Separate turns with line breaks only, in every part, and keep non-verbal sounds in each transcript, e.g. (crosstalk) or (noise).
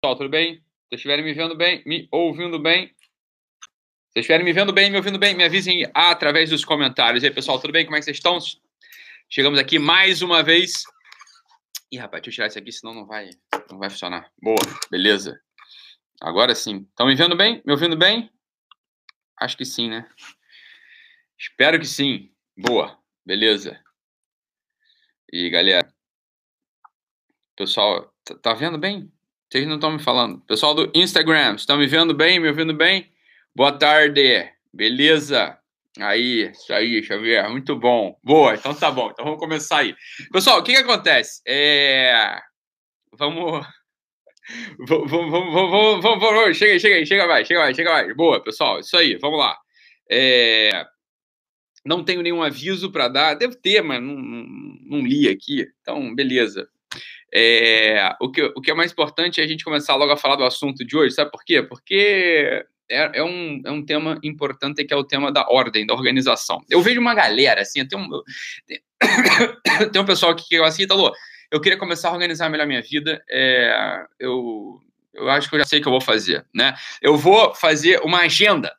pessoal, tudo bem? Se vocês estiverem me vendo bem, me ouvindo bem. Vocês estiverem me vendo bem, me ouvindo bem, me avisem através dos comentários. E aí, pessoal, tudo bem? Como é que vocês estão? Chegamos aqui mais uma vez. Ih, rapaz, deixa eu tirar isso aqui, senão não vai, não vai funcionar. Boa, beleza. Agora sim. Estão me vendo bem? Me ouvindo bem? Acho que sim, né? Espero que sim. Boa, beleza. E galera, pessoal, tá, tá vendo bem? Vocês não estão me falando. Pessoal do Instagram, estão me vendo bem? Me ouvindo bem? Boa tarde. Beleza? Aí, isso aí, Xavier. Muito bom. Boa, então tá bom. Então vamos começar aí. Pessoal, o que que acontece? É... (laughs) Vamos... Vamos, vamos, vamos, vamos, vamos, chega aí, chega aí, chega mais, chega mais, chega mais. Boa, pessoal, isso aí, vamos lá. É... Não tenho nenhum aviso para dar, deve ter, mas não, não, não li aqui, então beleza. É, o, que, o que é mais importante é a gente começar logo a falar do assunto de hoje, sabe por quê? Porque é, é, um, é um tema importante que é o tema da ordem, da organização. Eu vejo uma galera, assim, tem um, (coughs) tem, um pessoal que eu assim, Talô, eu queria começar a organizar melhor minha vida, é, eu, eu acho que eu já sei o que eu vou fazer, né? Eu vou fazer uma agenda,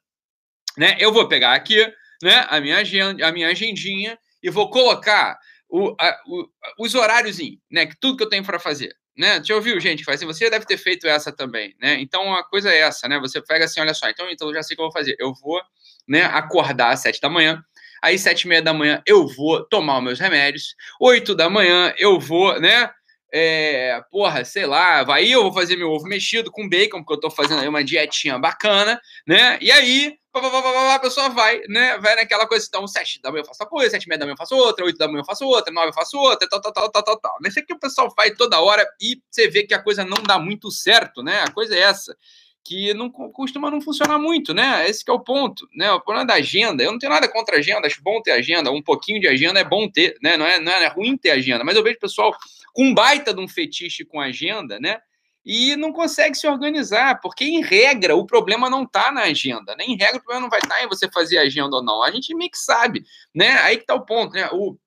né? Eu vou pegar aqui, né, a minha agenda, a minha agendinha e vou colocar o, a, o, os horários, né? Tudo que eu tenho para fazer. Né? Já ouviu gente que faz assim? Você deve ter feito essa também, né? Então a coisa é essa, né? Você pega assim, olha só, então, então eu já sei o que eu vou fazer. Eu vou né, acordar às sete da manhã, aí sete e meia da manhã eu vou tomar os meus remédios, oito da manhã eu vou, né? É, porra, sei lá, vai eu vou fazer meu ovo mexido com bacon, porque eu tô fazendo aí uma dietinha bacana, né? E aí, a pessoa vai, né? Vai naquela coisa, então, sete da manhã eu faço uma coisa, sete e meia da manhã eu faço outra, oito da manhã eu faço outra, nove eu faço outra, tal, tal, tal, tal, tal, tal. Isso aqui o pessoal faz toda hora e você vê que a coisa não dá muito certo, né? A coisa é essa que não costuma não funcionar muito, né? Esse é o ponto, né? O problema da agenda. Eu não tenho nada contra agenda, acho bom ter agenda, um pouquinho de agenda é bom ter, né? Não é, não é ruim ter agenda, mas eu vejo pessoal com um baita de um fetiche com agenda, né? E não consegue se organizar, porque em regra o problema não está na agenda, né? Em regra o problema não vai estar tá em você fazer agenda ou não. A gente meio que sabe, né? Aí que tá o ponto, né? O,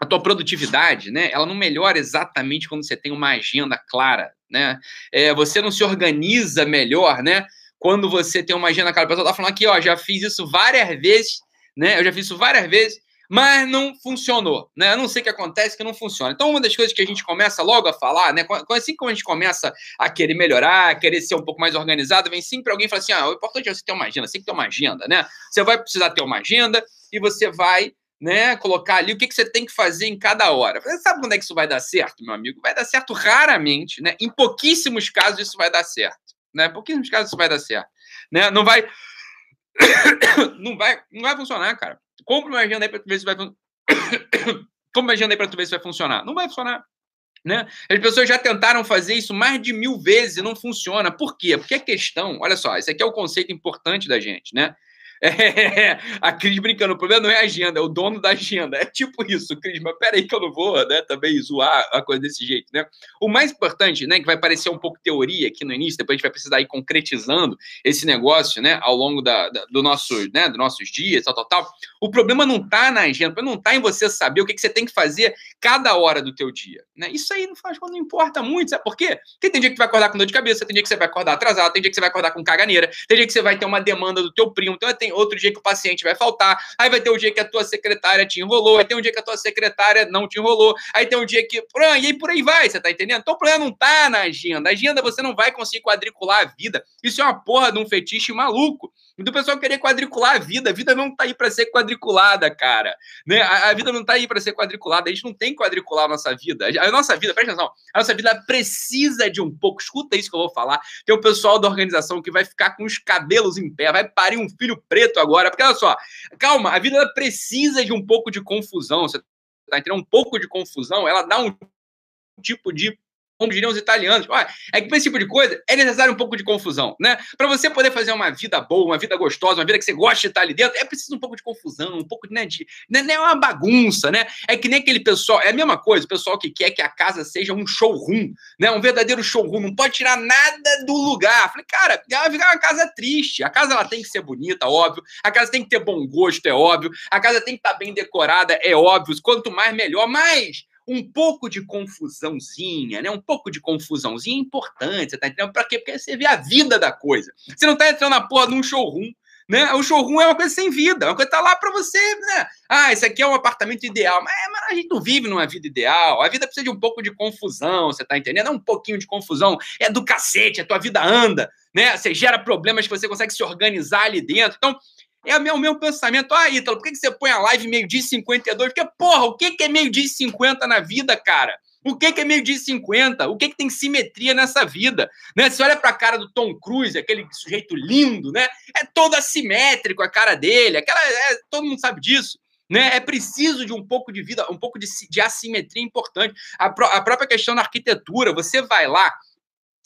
a tua produtividade, né? Ela não melhora exatamente quando você tem uma agenda clara, né? É, você não se organiza melhor, né? Quando você tem uma agenda clara. O pessoal tá falando aqui, ó, já fiz isso várias vezes, né? Eu já fiz isso várias vezes mas não funcionou, né? Eu não sei o que acontece que não funciona. Então, uma das coisas que a gente começa logo a falar, né? Assim como a gente começa a querer melhorar, a querer ser um pouco mais organizado, vem sempre alguém e fala assim: ah, o importante é você ter uma agenda, você tem que ter uma agenda, né? Você vai precisar ter uma agenda e você vai né, colocar ali o que, que você tem que fazer em cada hora. Você sabe quando é que isso vai dar certo, meu amigo? Vai dar certo raramente, né? Em pouquíssimos casos isso vai dar certo, né? Em pouquíssimos casos isso vai dar certo, né? Não vai (coughs) não vai, não vai funcionar, cara. Compre uma agenda aí para tu ver se vai. (coughs) Compre uma agenda aí para tu ver se vai funcionar. Não vai funcionar. Né? As pessoas já tentaram fazer isso mais de mil vezes e não funciona. Por quê? Porque a questão, olha só, esse aqui é o conceito importante da gente, né? É, a Cris brincando, o problema não é a agenda, é o dono da agenda. É tipo isso, Cris, mas peraí que eu não vou né, também zoar a coisa desse jeito, né? O mais importante, né, que vai parecer um pouco teoria aqui no início, depois a gente vai precisar ir concretizando esse negócio, né, ao longo da, da do nosso, né, dos nossos dias, tal, tal, tal. O problema não tá na agenda, não tá em você saber o que, que você tem que fazer cada hora do teu dia, né? Isso aí não faz não importa muito, sabe por quê? Porque tem dia que tu vai acordar com dor de cabeça, tem dia que você vai acordar atrasado, tem dia que você vai acordar com caganeira, tem dia que você vai ter uma demanda do teu primo, então tem outro dia que o paciente vai faltar, aí vai ter um dia que a tua secretária te enrolou, aí tem um dia que a tua secretária não te enrolou, aí tem um dia que. E aí por aí vai, você tá entendendo? Então o problema não tá na agenda. A agenda você não vai conseguir quadricular a vida. Isso é uma porra de um fetiche maluco. Do pessoal querer quadricular a vida. A vida não tá aí para ser quadriculada, cara. Né? A, a vida não tá aí para ser quadriculada. A gente não tem que quadricular a nossa vida. A, nossa vida, presta atenção, a nossa vida precisa de um pouco. Escuta isso que eu vou falar. Tem o pessoal da organização que vai ficar com os cabelos em pé, vai parir um filho preto agora. Porque olha só, calma, a vida precisa de um pouco de confusão. Você tá entendendo? Um pouco de confusão, ela dá um tipo de como diriam os italianos. Olha, é que para esse tipo de coisa é necessário um pouco de confusão, né? Para você poder fazer uma vida boa, uma vida gostosa, uma vida que você gosta de estar ali dentro, é preciso um pouco de confusão, um pouco né, de. Não é uma bagunça, né? É que nem aquele pessoal. É a mesma coisa, o pessoal que quer que a casa seja um showroom, né? Um verdadeiro showroom, não pode tirar nada do lugar. Falei, cara, ela ficar uma casa triste. A casa ela tem que ser bonita, óbvio. A casa tem que ter bom gosto, é óbvio. A casa tem que estar bem decorada, é óbvio. Quanto mais, melhor. Mas um pouco de confusãozinha, né? Um pouco de confusãozinha é importante, você tá entendendo? Pra quê? Porque você vê a vida da coisa. Você não tá entrando na porra de um showroom né? O showroom é uma coisa sem vida, é uma coisa que tá lá para você, né? Ah, esse aqui é um apartamento ideal. Mas, mas, a gente não vive numa vida ideal. A vida precisa de um pouco de confusão, você tá entendendo? É um pouquinho de confusão. É do cacete, a tua vida anda, né? Você gera problemas que você consegue se organizar ali dentro. Então, é o meu, meu pensamento. Ah, Ítalo, por que, você põe a live meio-dia e 52? Porque, porra, o que, que é meio-dia e 50 na vida, cara? O que, que é meio-dia e 50? O que, que tem simetria nessa vida? Né? Você olha para a cara do Tom Cruise, aquele sujeito lindo, né? É todo assimétrico a cara dele, aquela, é, todo mundo sabe disso. Né? É preciso de um pouco de vida, um pouco de, de assimetria importante. A, a própria questão da arquitetura, você vai lá,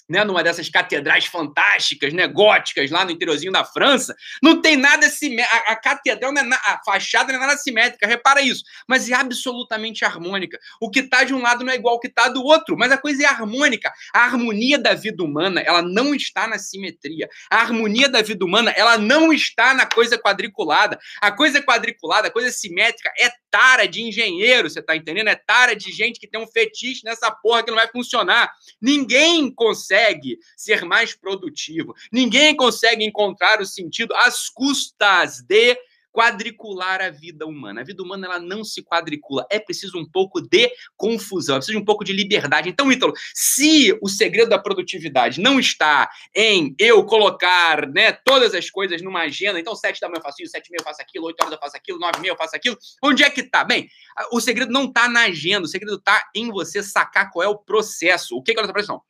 né, numa dessas catedrais fantásticas, né, góticas, lá no interiorzinho da França, não tem nada simétrico. A, a, catedral, é na, a fachada não é nada simétrica, repara isso, mas é absolutamente harmônica. O que está de um lado não é igual ao que está do outro, mas a coisa é harmônica. A harmonia da vida humana, ela não está na simetria. A harmonia da vida humana, ela não está na coisa quadriculada. A coisa quadriculada, a coisa simétrica, é tara de engenheiro, você está entendendo? É tara de gente que tem um fetiche nessa porra que não vai funcionar. Ninguém consegue ser mais produtivo, ninguém consegue encontrar o sentido às custas de quadricular a vida humana. A vida humana ela não se quadricula, é preciso um pouco de confusão, é preciso um pouco de liberdade. Então, Ítalo, se o segredo da produtividade não está em eu colocar né, todas as coisas numa agenda, então sete da manhã eu faço isso, sete e meia eu faço aquilo, oito horas eu faço aquilo, nove e meia eu faço aquilo, onde é que está? Bem, o segredo não está na agenda, o segredo está em você sacar qual é o processo. O que é essa pressão?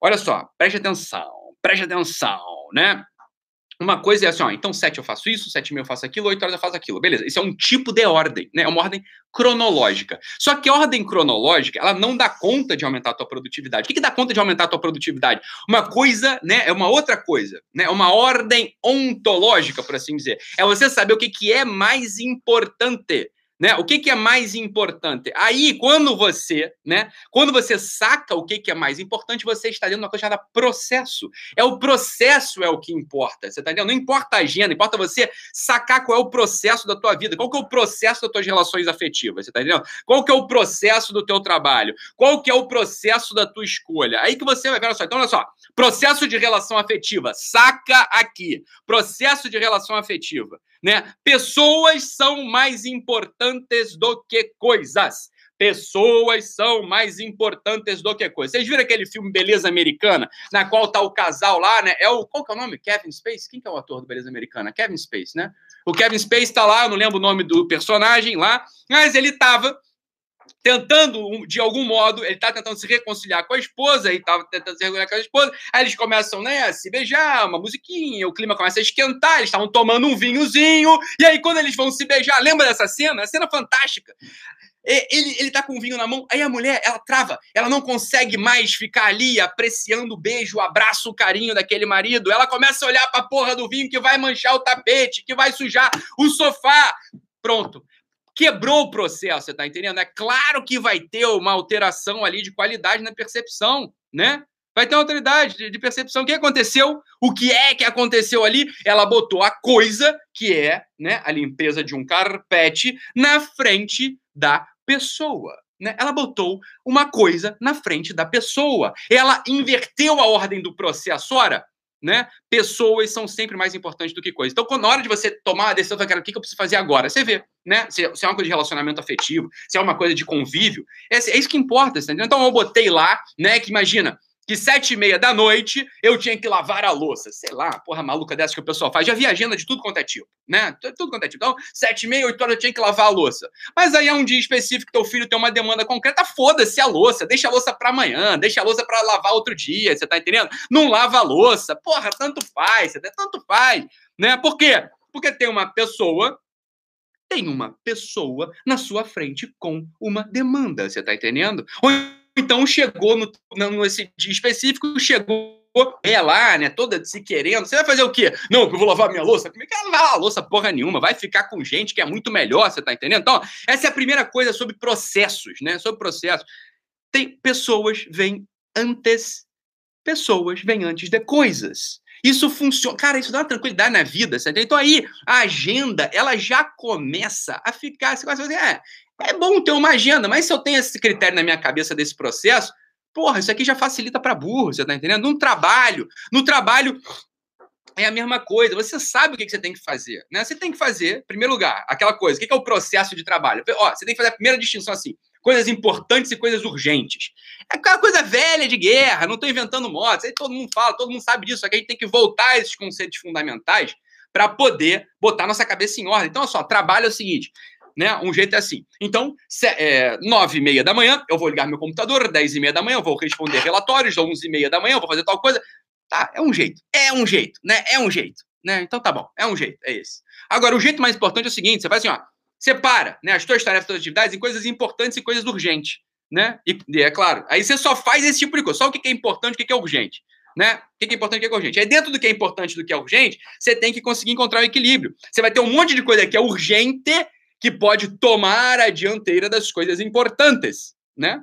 Olha só, preste atenção, preste atenção, né? Uma coisa é assim, ó, então sete eu faço isso, sete e meia eu faço aquilo, oito horas eu faço aquilo. Beleza, isso é um tipo de ordem, né? É uma ordem cronológica. Só que a ordem cronológica, ela não dá conta de aumentar a tua produtividade. O que, que dá conta de aumentar a tua produtividade? Uma coisa, né? É uma outra coisa, né? É uma ordem ontológica, por assim dizer. É você saber o que, que é mais importante né? O que, que é mais importante? Aí, quando você, né? Quando você saca o que, que é mais importante, você está dentro de uma coisa chamada processo. É o processo é o que importa. Você está entendendo? Não importa a agenda, importa você sacar qual é o processo da tua vida, qual que é o processo das tuas relações afetivas. Você está entendendo? Qual que é o processo do teu trabalho? Qual que é o processo da tua escolha? Aí que você vai ver, olha só. Então, olha só. Processo de relação afetiva. Saca aqui. Processo de relação afetiva né? Pessoas são mais importantes do que coisas. Pessoas são mais importantes do que coisas. Vocês viram aquele filme Beleza Americana, na qual tá o casal lá, né? É o qual que é o nome? Kevin Space? Quem que é o ator do Beleza Americana? Kevin Space, né? O Kevin Space tá lá, eu não lembro o nome do personagem lá, mas ele tava tentando, de algum modo, ele tá tentando se reconciliar com a esposa, e tava tentando se reconciliar com a esposa, aí eles começam, né, a se beijar, uma musiquinha, o clima começa a esquentar, eles estavam tomando um vinhozinho, e aí quando eles vão se beijar, lembra dessa cena? A cena fantástica. Ele, ele tá com o vinho na mão, aí a mulher, ela trava, ela não consegue mais ficar ali apreciando o beijo, o abraço, o carinho daquele marido. Ela começa a olhar pra porra do vinho que vai manchar o tapete, que vai sujar o sofá. Pronto quebrou o processo, você está entendendo? É claro que vai ter uma alteração ali de qualidade na percepção, né? Vai ter uma autoridade de, de percepção. O que aconteceu? O que é que aconteceu ali? Ela botou a coisa, que é né, a limpeza de um carpete, na frente da pessoa. Né? Ela botou uma coisa na frente da pessoa. Ela inverteu a ordem do processo. Ora, né? Pessoas são sempre mais importantes do que coisas. Então, na hora de você tomar a decisão, cara, o que eu preciso fazer agora? Você vê, né? Se, se, é uma coisa de relacionamento afetivo, se é uma coisa de convívio, é, é isso que importa, entendeu? Então, eu botei lá, né? Que imagina, que sete e meia da noite eu tinha que lavar a louça. Sei lá, porra maluca dessa que o pessoal faz. Já vi agenda de tudo quanto é tipo, né? Tudo quanto é tipo. Então, sete e meia, oito horas eu tinha que lavar a louça. Mas aí é um dia específico que teu filho tem uma demanda concreta, foda-se a louça. Deixa a louça para amanhã, deixa a louça para lavar outro dia, você tá entendendo? Não lava a louça. Porra, tanto faz, você tanto faz, né? Por quê? Porque tem uma pessoa tem uma pessoa na sua frente com uma demanda, você tá entendendo? Ou então chegou no, nesse dia específico, chegou é lá, né, toda se querendo. Você vai fazer o quê? Não, eu vou lavar minha louça. Como é que ela lavar a louça porra nenhuma? Vai ficar com gente que é muito melhor, você tá entendendo? Então, essa é a primeira coisa sobre processos, né? Sobre processos. Tem pessoas vêm antes, pessoas vêm antes de coisas. Isso funciona. Cara, isso dá uma tranquilidade na vida, certo? Então aí a agenda, ela já começa a ficar. Você é, É bom ter uma agenda, mas se eu tenho esse critério na minha cabeça desse processo, porra, isso aqui já facilita para burro, você tá entendendo? No trabalho, no trabalho é a mesma coisa. Você sabe o que você tem que fazer, né? Você tem que fazer, em primeiro lugar, aquela coisa. O que é o processo de trabalho? Ó, você tem que fazer a primeira distinção assim: coisas importantes e coisas urgentes. É aquela coisa velha de guerra, não estou inventando moda. Aí todo mundo fala, todo mundo sabe disso. Só que a gente tem que voltar a esses conceitos fundamentais para poder botar nossa cabeça em ordem. Então, olha só, trabalho é o seguinte: né? Um jeito é assim. Então, é, nove e meia da manhã, eu vou ligar meu computador, dez e meia da manhã, eu vou responder relatórios, onze e meia da manhã, eu vou fazer tal coisa. Tá, é um jeito. É um jeito, né? É um jeito. Né? Então tá bom, é um jeito, é esse. Agora, o jeito mais importante é o seguinte: você faz assim, ó, separa né, as tuas tarefas, as tuas atividades em coisas importantes e coisas urgentes. Né? E, é claro, aí você só faz esse tipo de coisa, só o que é importante o que é urgente. Né? O que é importante e o que é urgente. Aí dentro do que é importante e do que é urgente, você tem que conseguir encontrar o equilíbrio. Você vai ter um monte de coisa que é urgente que pode tomar a dianteira das coisas importantes, né?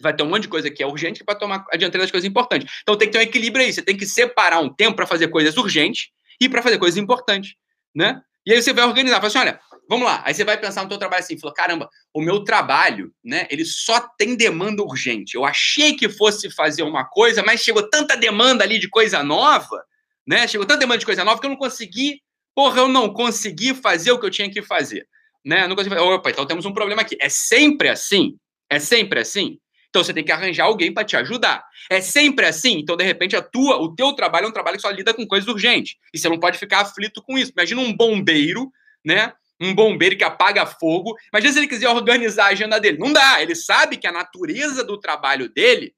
Vai ter um monte de coisa que é urgente pode tomar a dianteira das coisas importantes. Então tem que ter um equilíbrio aí. Você tem que separar um tempo para fazer coisas urgentes e para fazer coisas importantes, né? E aí você vai organizar. Fala assim, olha, vamos lá. Aí você vai pensar no teu trabalho assim, falou, caramba, o meu trabalho, né? Ele só tem demanda urgente. Eu achei que fosse fazer uma coisa, mas chegou tanta demanda ali de coisa nova, né? Chegou tanta demanda de coisa nova que eu não consegui Porra, eu não consegui fazer o que eu tinha que fazer. Né? Não consegui fazer. Opa, então temos um problema aqui. É sempre assim? É sempre assim? Então você tem que arranjar alguém para te ajudar. É sempre assim? Então, de repente, a tua, o teu trabalho é um trabalho que só lida com coisas urgentes. E você não pode ficar aflito com isso. Imagina um bombeiro, né? Um bombeiro que apaga fogo. Imagina se ele quiser organizar a agenda dele. Não dá. Ele sabe que a natureza do trabalho dele,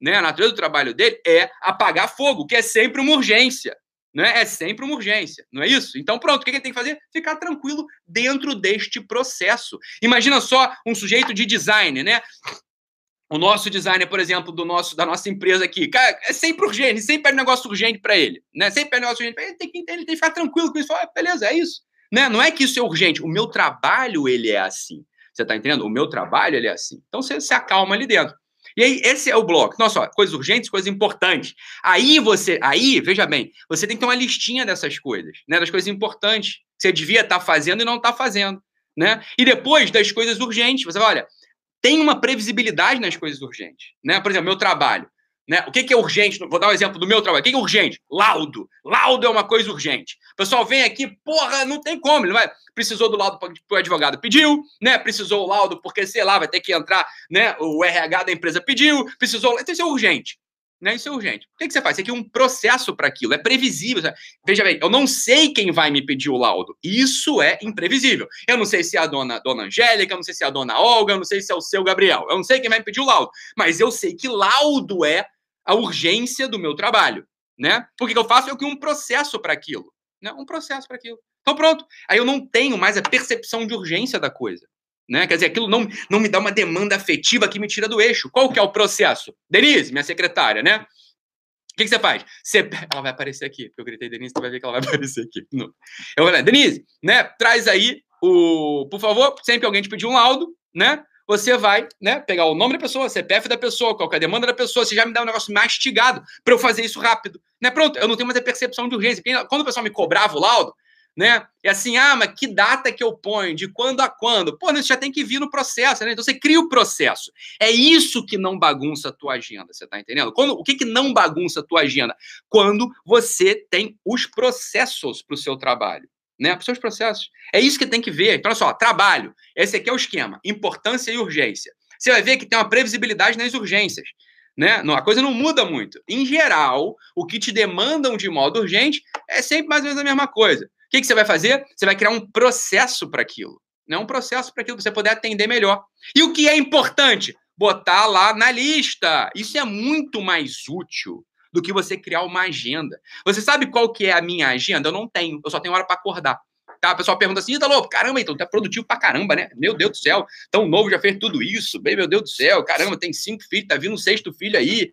né? A natureza do trabalho dele é apagar fogo, que é sempre uma urgência né? É sempre uma urgência, não é isso? Então, pronto, o que ele tem que fazer? Ficar tranquilo dentro deste processo. Imagina só um sujeito de design, né? O nosso designer, por exemplo, do nosso, da nossa empresa aqui, cara, é sempre urgente, sempre é negócio urgente para ele, né? Sempre é negócio urgente para ele, tem que, ele tem que ficar tranquilo com isso. Fala, ah, beleza, é isso. Né? Não é que isso é urgente, o meu trabalho, ele é assim. Você tá entendendo? O meu trabalho, ele é assim. Então, você se acalma ali dentro. E aí, esse é o bloco. Nossa, ó, coisas urgentes, coisas importantes. Aí você, aí, veja bem, você tem que ter uma listinha dessas coisas, né? Das coisas importantes que você devia estar tá fazendo e não está fazendo, né? E depois das coisas urgentes, você vai, olha, tem uma previsibilidade nas coisas urgentes, né? Por exemplo, meu trabalho. Né? O que, que é urgente? Vou dar um exemplo do meu trabalho. O que, que é urgente? Laudo. Laudo é uma coisa urgente. O pessoal vem aqui, porra, não tem como. Ele vai, precisou do laudo porque o advogado pediu, né? Precisou o laudo porque, sei lá, vai ter que entrar, né? O RH da empresa pediu, precisou. Então isso é urgente. Né? Isso é urgente. O que, que você faz? Você tem um processo para aquilo, é previsível. Veja bem, eu não sei quem vai me pedir o laudo. Isso é imprevisível. Eu não sei se é a dona, dona Angélica, eu não sei se é a dona Olga, eu não sei se é o seu Gabriel. Eu não sei quem vai me pedir o laudo. Mas eu sei que laudo é a urgência do meu trabalho, né? Porque que eu faço? Eu crio um processo para aquilo, né? Um processo para aquilo. Então pronto. Aí eu não tenho mais a percepção de urgência da coisa, né? Quer dizer, aquilo não, não me dá uma demanda afetiva que me tira do eixo. Qual que é o processo? Denise, minha secretária, né? O que, que, você faz? Você... Ela vai aparecer aqui, porque eu gritei Denise, você vai ver que ela vai (laughs) aparecer aqui. Eu vou falar, Denise, né? Traz aí o. Por favor, sempre que alguém te pedir um laudo, né? Você vai né, pegar o nome da pessoa, CPF da pessoa, qual é a demanda da pessoa, você já me dá um negócio mastigado para eu fazer isso rápido. Né? Pronto, eu não tenho mais a percepção de urgência. Quando o pessoal me cobrava o laudo, né? É assim, ah, mas que data que eu ponho? De quando a quando? Pô, isso já tem que vir no processo, né? Então você cria o processo. É isso que não bagunça a tua agenda, você tá entendendo? Quando, o que, que não bagunça a tua agenda? Quando você tem os processos para o seu trabalho né? Para os seus processos. É isso que tem que ver. Então, olha só, trabalho. Esse aqui é o esquema: importância e urgência. Você vai ver que tem uma previsibilidade nas urgências. Né? A coisa não muda muito. Em geral, o que te demandam de modo urgente é sempre mais ou menos a mesma coisa. O que, que você vai fazer? Você vai criar um processo para aquilo. Né? Um processo para aquilo, para você poder atender melhor. E o que é importante? Botar lá na lista. Isso é muito mais útil do que você criar uma agenda. Você sabe qual que é a minha agenda? Eu não tenho, eu só tenho hora para acordar. Tá? O pessoal pergunta assim, Ítalo, caramba, então tá produtivo pra caramba, né? Meu Deus do céu, tão novo, já fez tudo isso, bem, meu Deus do céu, caramba, tem cinco filhos, tá vindo um sexto filho aí,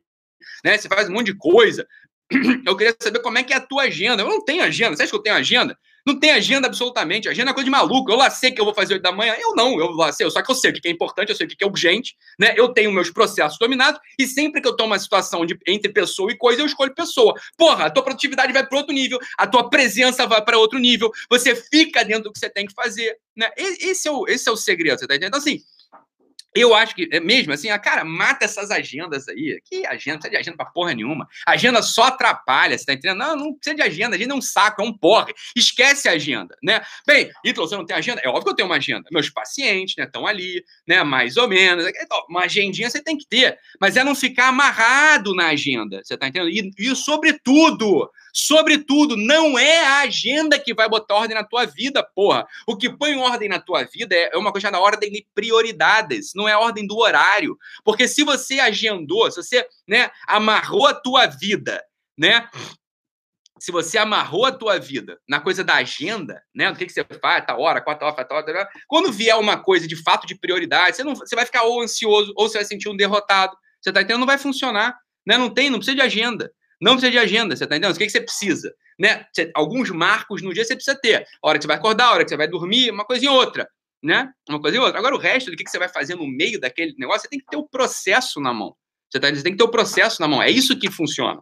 né? Você faz um monte de coisa. (clears throat) Eu queria saber como é que é a tua agenda. Eu não tenho agenda. Você acha que eu tenho agenda? Não tem agenda absolutamente. Agenda é coisa de maluco. Eu lá sei que eu vou fazer 8 da manhã. Eu não, eu lá sei. Só que eu sei o que é importante, eu sei o que é urgente, né? Eu tenho meus processos dominados e sempre que eu tomo uma situação de, entre pessoa e coisa, eu escolho pessoa. Porra, a tua produtividade vai para outro nível, a tua presença vai para outro nível, você fica dentro do que você tem que fazer, né? Esse é o, esse é o segredo, você tá entendendo? Então, assim, eu acho que, é mesmo assim, a cara, mata essas agendas aí. Que agenda? Não precisa de agenda pra porra nenhuma. Agenda só atrapalha, você tá entendendo? Não, não precisa de agenda. Agenda é um saco, é um porre. Esquece a agenda, né? Bem, Ítalo, você não tem agenda? É óbvio que eu tenho uma agenda. Meus pacientes, né, estão ali, né, mais ou menos. Uma agendinha você tem que ter. Mas é não ficar amarrado na agenda, você tá entendendo? E, e sobretudo, Sobretudo, não é a agenda que vai botar ordem na tua vida, porra. O que põe ordem na tua vida é uma coisa da ordem de prioridades, não é a ordem do horário. Porque se você agendou, se você né, amarrou a tua vida, né? Se você amarrou a tua vida na coisa da agenda, né? O que, que você faz, tá hora, quatro horas, quatro horas, quando vier uma coisa de fato de prioridade, você, não, você vai ficar ou ansioso ou você vai sentir um derrotado. Você tá entendendo? Não vai funcionar. Né? Não tem, não precisa de agenda. Não precisa de agenda, você tá entendendo? O que, que você precisa? Né? Você, alguns marcos no dia você precisa ter. A hora que você vai acordar, a hora que você vai dormir, uma coisa e outra. Né? Uma coisa e outra. Agora, o resto do que, que você vai fazer no meio daquele negócio, você tem que ter o processo na mão. Você, tá, você tem que ter o processo na mão. É isso que funciona.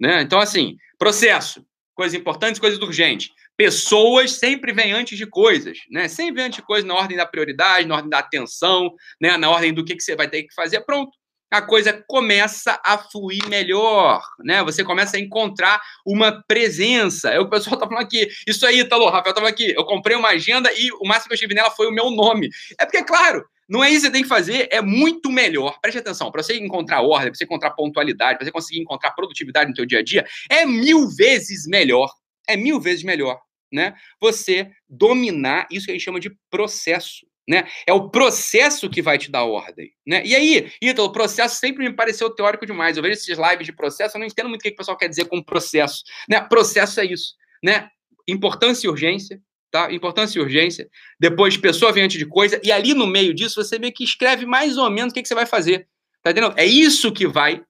Né? Então, assim, processo. Coisas importantes, coisas urgentes. Pessoas sempre vêm antes de coisas, né? Sempre vem antes de coisas na ordem da prioridade, na ordem da atenção, né? na ordem do que, que você vai ter que fazer. Pronto a coisa começa a fluir melhor, né? Você começa a encontrar uma presença. É o pessoal tá falando aqui. Isso aí, Italo, Rafael tava aqui. Eu comprei uma agenda e o máximo que eu estive nela foi o meu nome. É porque, claro, não é isso que você tem que fazer, é muito melhor. Preste atenção, para você encontrar ordem, para você encontrar pontualidade, para você conseguir encontrar produtividade no seu dia a dia, é mil vezes melhor. É mil vezes melhor, né? Você dominar isso que a gente chama de processo. Né? É o processo que vai te dar ordem. Né? E aí, Ítalo, o processo sempre me pareceu teórico demais. Eu vejo esses lives de processo, eu não entendo muito o que o pessoal quer dizer com processo. Né? Processo é isso. Né? Importância e urgência. Tá? Importância e urgência. Depois, pessoa vem antes de coisa. E ali no meio disso, você meio que escreve mais ou menos o que, que você vai fazer. Tá entendendo? É isso que vai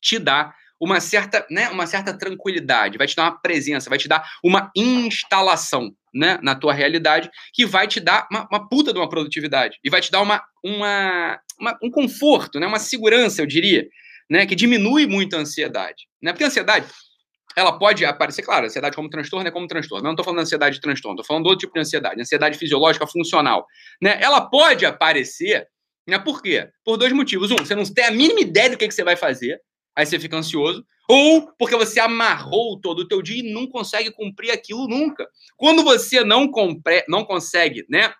te dar uma certa, né, uma certa tranquilidade, vai te dar uma presença, vai te dar uma instalação né, na tua realidade que vai te dar uma, uma puta de uma produtividade e vai te dar uma, uma, uma, um conforto, né, uma segurança, eu diria, né, que diminui muito a ansiedade. Né? Porque a ansiedade, ela pode aparecer, claro, ansiedade como transtorno é como transtorno. Não estou falando de ansiedade de transtorno, estou falando de outro tipo de ansiedade, ansiedade fisiológica funcional. Né? Ela pode aparecer, né, por quê? Por dois motivos. Um, você não tem a mínima ideia do que, que você vai fazer, aí você fica ansioso, ou porque você amarrou todo o teu dia e não consegue cumprir aquilo nunca. Quando você não, compre, não consegue, né,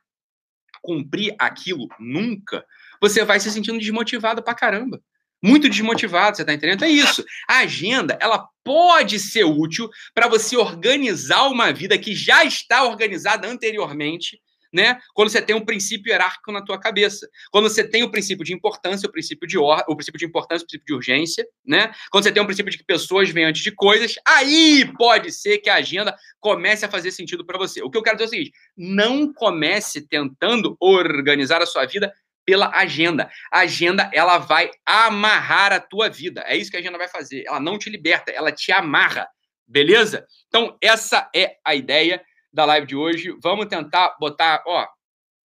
cumprir aquilo nunca, você vai se sentindo desmotivado pra caramba. Muito desmotivado, você tá entendendo? É isso. A agenda, ela pode ser útil para você organizar uma vida que já está organizada anteriormente né? Quando você tem um princípio hierárquico na tua cabeça. Quando você tem o princípio de importância, o princípio de or... o princípio de importância, o princípio de urgência, né? Quando você tem um princípio de que pessoas vêm antes de coisas, aí pode ser que a agenda comece a fazer sentido para você. O que eu quero dizer é o seguinte: não comece tentando organizar a sua vida pela agenda. A agenda, ela vai amarrar a tua vida. É isso que a agenda vai fazer. Ela não te liberta, ela te amarra. Beleza? Então, essa é a ideia da live de hoje. Vamos tentar botar, ó,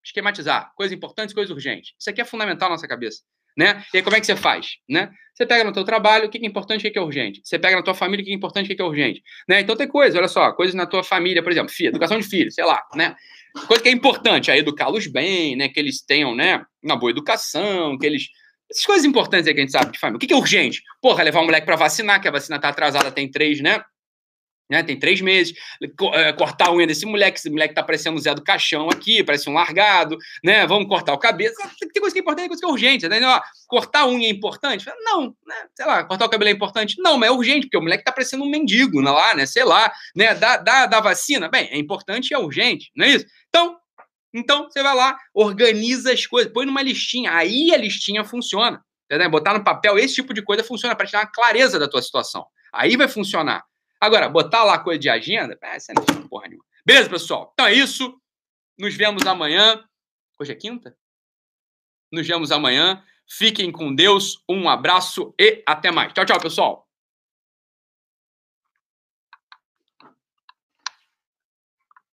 esquematizar coisas importantes, coisas urgentes. Isso aqui é fundamental na nossa cabeça. Né? E aí, como é que você faz? Né? Você pega no teu trabalho, o que é importante, o que é urgente. Você pega na tua família, o que é importante, o que é urgente. Né? Então tem coisa, olha só, coisas na tua família, por exemplo, filho, educação de filho, sei lá, né? Coisa que é importante, é educá-los bem, né? Que eles tenham, né, uma boa educação, que eles essas coisas importantes aí que a gente sabe de família. O que é urgente? Porra, levar o moleque para vacinar, que a vacina tá atrasada tem três, né? Né? Tem três meses. Eh, cortar a unha desse moleque, esse moleque tá parecendo o Zé do Caixão aqui, parece um largado, né? Vamos cortar o cabelo. Tem coisa que é importante, tem coisa que é urgente. Né? cortar a unha é importante? Não, né? Sei lá, cortar o cabelo é importante? Não, mas é urgente, porque o moleque tá parecendo um mendigo lá, né? Sei lá, né? Da, da, da vacina. Bem, é importante e é urgente, não é isso? Então, então, você vai lá, organiza as coisas, põe numa listinha. Aí a listinha funciona. Entendeu? Botar no papel esse tipo de coisa funciona para te dar uma clareza da tua situação. Aí vai funcionar. Agora, botar lá coisa de agenda, essa não é porra nenhuma. Beleza, pessoal? Então é isso. Nos vemos amanhã. Hoje é quinta? Nos vemos amanhã. Fiquem com Deus. Um abraço e até mais. Tchau, tchau, pessoal.